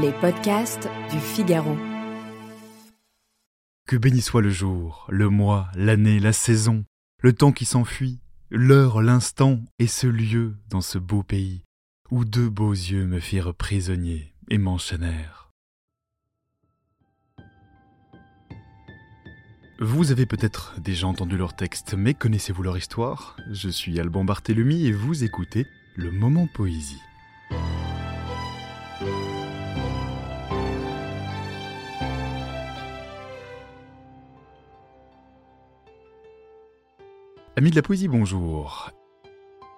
Les podcasts du Figaro. Que béni soit le jour, le mois, l'année, la saison, le temps qui s'enfuit, l'heure, l'instant et ce lieu dans ce beau pays où deux beaux yeux me firent prisonnier et m'enchaînèrent. Vous avez peut-être déjà entendu leur texte, mais connaissez-vous leur histoire? Je suis Alban Barthélemy et vous écoutez Le Moment Poésie. Ami de la poésie, bonjour.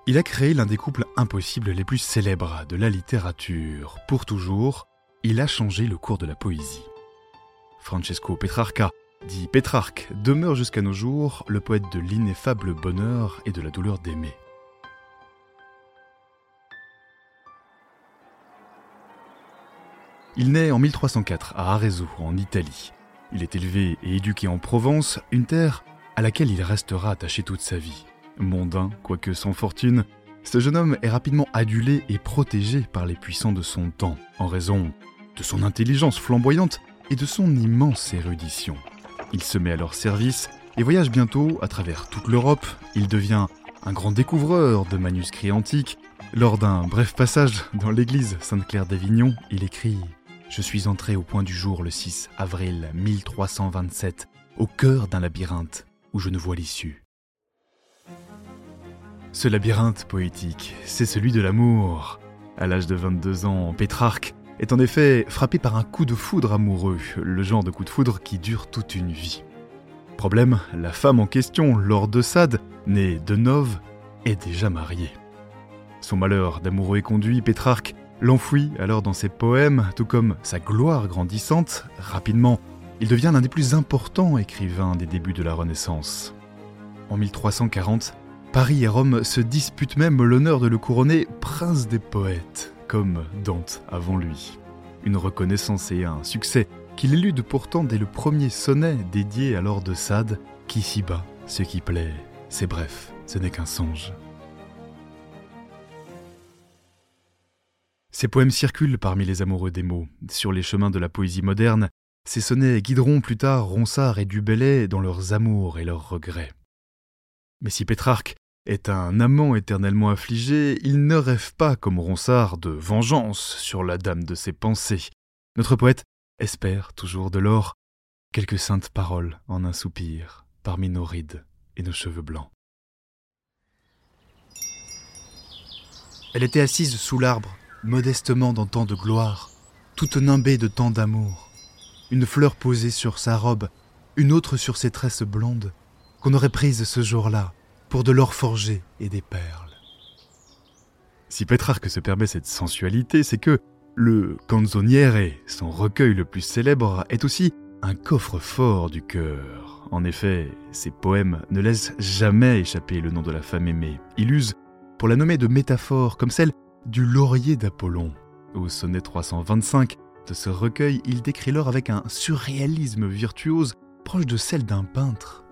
Il a créé l'un des couples impossibles les plus célèbres de la littérature. Pour toujours, il a changé le cours de la poésie. Francesco Petrarca, dit Pétrarque, demeure jusqu'à nos jours le poète de l'ineffable bonheur et de la douleur d'aimer. Il naît en 1304 à Arezzo, en Italie. Il est élevé et éduqué en Provence, une terre à laquelle il restera attaché toute sa vie. Mondain, quoique sans fortune, ce jeune homme est rapidement adulé et protégé par les puissants de son temps, en raison de son intelligence flamboyante et de son immense érudition. Il se met à leur service et voyage bientôt à travers toute l'Europe. Il devient un grand découvreur de manuscrits antiques. Lors d'un bref passage dans l'église Sainte-Claire d'Avignon, il écrit Je suis entré au point du jour le 6 avril 1327, au cœur d'un labyrinthe où je ne vois l'issue. Ce labyrinthe poétique, c'est celui de l'amour. À l'âge de 22 ans, Pétrarque est en effet frappé par un coup de foudre amoureux, le genre de coup de foudre qui dure toute une vie. Problème, la femme en question, Laure de Sade, née de Nove, est déjà mariée. Son malheur d'amoureux conduit, Pétrarque l'enfouit alors dans ses poèmes, tout comme sa gloire grandissante. Rapidement, il devient l'un des plus importants écrivains des débuts de la Renaissance. En 1340, Paris et Rome se disputent même l'honneur de le couronner prince des poètes, comme Dante avant lui. Une reconnaissance et un succès qu'il élude pourtant dès le premier sonnet dédié à Lord de Sade, qui s'y bat, ce qui plaît, c'est bref, ce n'est qu'un songe. Ces poèmes circulent parmi les amoureux des mots, sur les chemins de la poésie moderne, ces sonnets guideront plus tard Ronsard et Dubellay dans leurs amours et leurs regrets. Mais si Pétrarque est un amant éternellement affligé, il ne rêve pas, comme Ronsard, de vengeance sur la dame de ses pensées. Notre poète espère toujours de l'or, quelques saintes paroles en un soupir, parmi nos rides et nos cheveux blancs. Elle était assise sous l'arbre, modestement dans tant de gloire, toute nimbée de tant d'amour une fleur posée sur sa robe, une autre sur ses tresses blondes, qu'on aurait prises ce jour-là pour de l'or forgé et des perles. Si Pétrarque se permet cette sensualité, c'est que le Canzoniere, son recueil le plus célèbre, est aussi un coffre-fort du cœur. En effet, ses poèmes ne laissent jamais échapper le nom de la femme aimée. Il use pour la nommer de métaphore comme celle du laurier d'Apollon. Au sonnet 325, ce recueil, il décrit l'or avec un surréalisme virtuose proche de celle d'un peintre.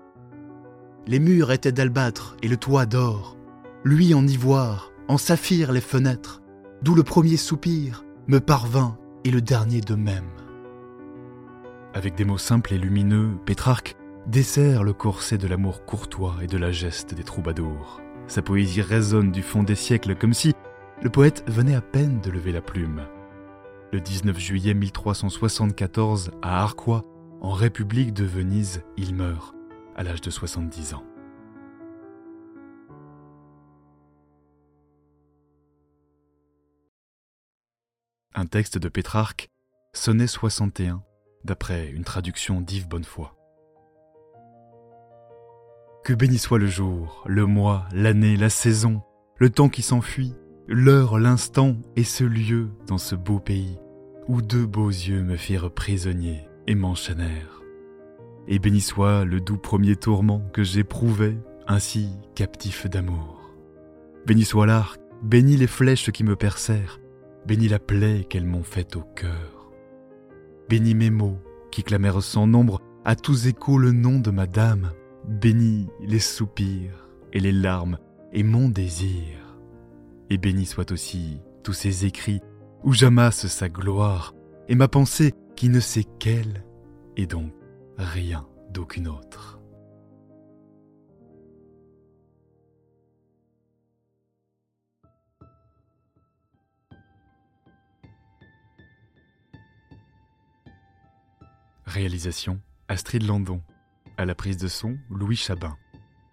Les murs étaient d'albâtre et le toit d'or, lui en ivoire, en saphir les fenêtres, d'où le premier soupir me parvint et le dernier de même. Avec des mots simples et lumineux, Pétrarque dessert le corset de l'amour courtois et de la geste des troubadours. Sa poésie résonne du fond des siècles comme si le poète venait à peine de lever la plume. Le 19 juillet 1374, à Arquois, en République de Venise, il meurt, à l'âge de 70 ans. Un texte de Pétrarque, sonnet 61, d'après une traduction d'Yves Bonnefoy. Que béni soit le jour, le mois, l'année, la saison, le temps qui s'enfuit, l'heure, l'instant et ce lieu dans ce beau pays, où deux beaux yeux me firent prisonnier et m'enchaînèrent. Et béni soit le doux premier tourment que j'éprouvais, ainsi captif d'amour. Béni soit l'arc, béni les flèches qui me percèrent, béni la plaie qu'elles m'ont faite au cœur. Béni mes mots qui clamèrent sans nombre à tous échos le nom de ma dame, béni les soupirs et les larmes et mon désir. Et béni soit aussi tous ces écrits où j'amasse sa gloire, et ma pensée qui ne sait qu'elle, et donc rien d'aucune autre. Réalisation Astrid Landon. À la prise de son, Louis Chabin.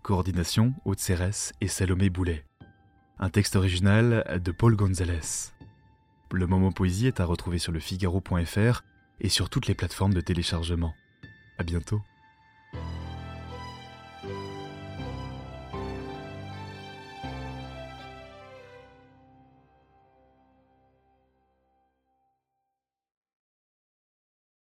Coordination Haute Cérès et Salomé Boulet. Un texte original de Paul Gonzalez. Le moment poésie est à retrouver sur le figaro.fr et sur toutes les plateformes de téléchargement. À bientôt.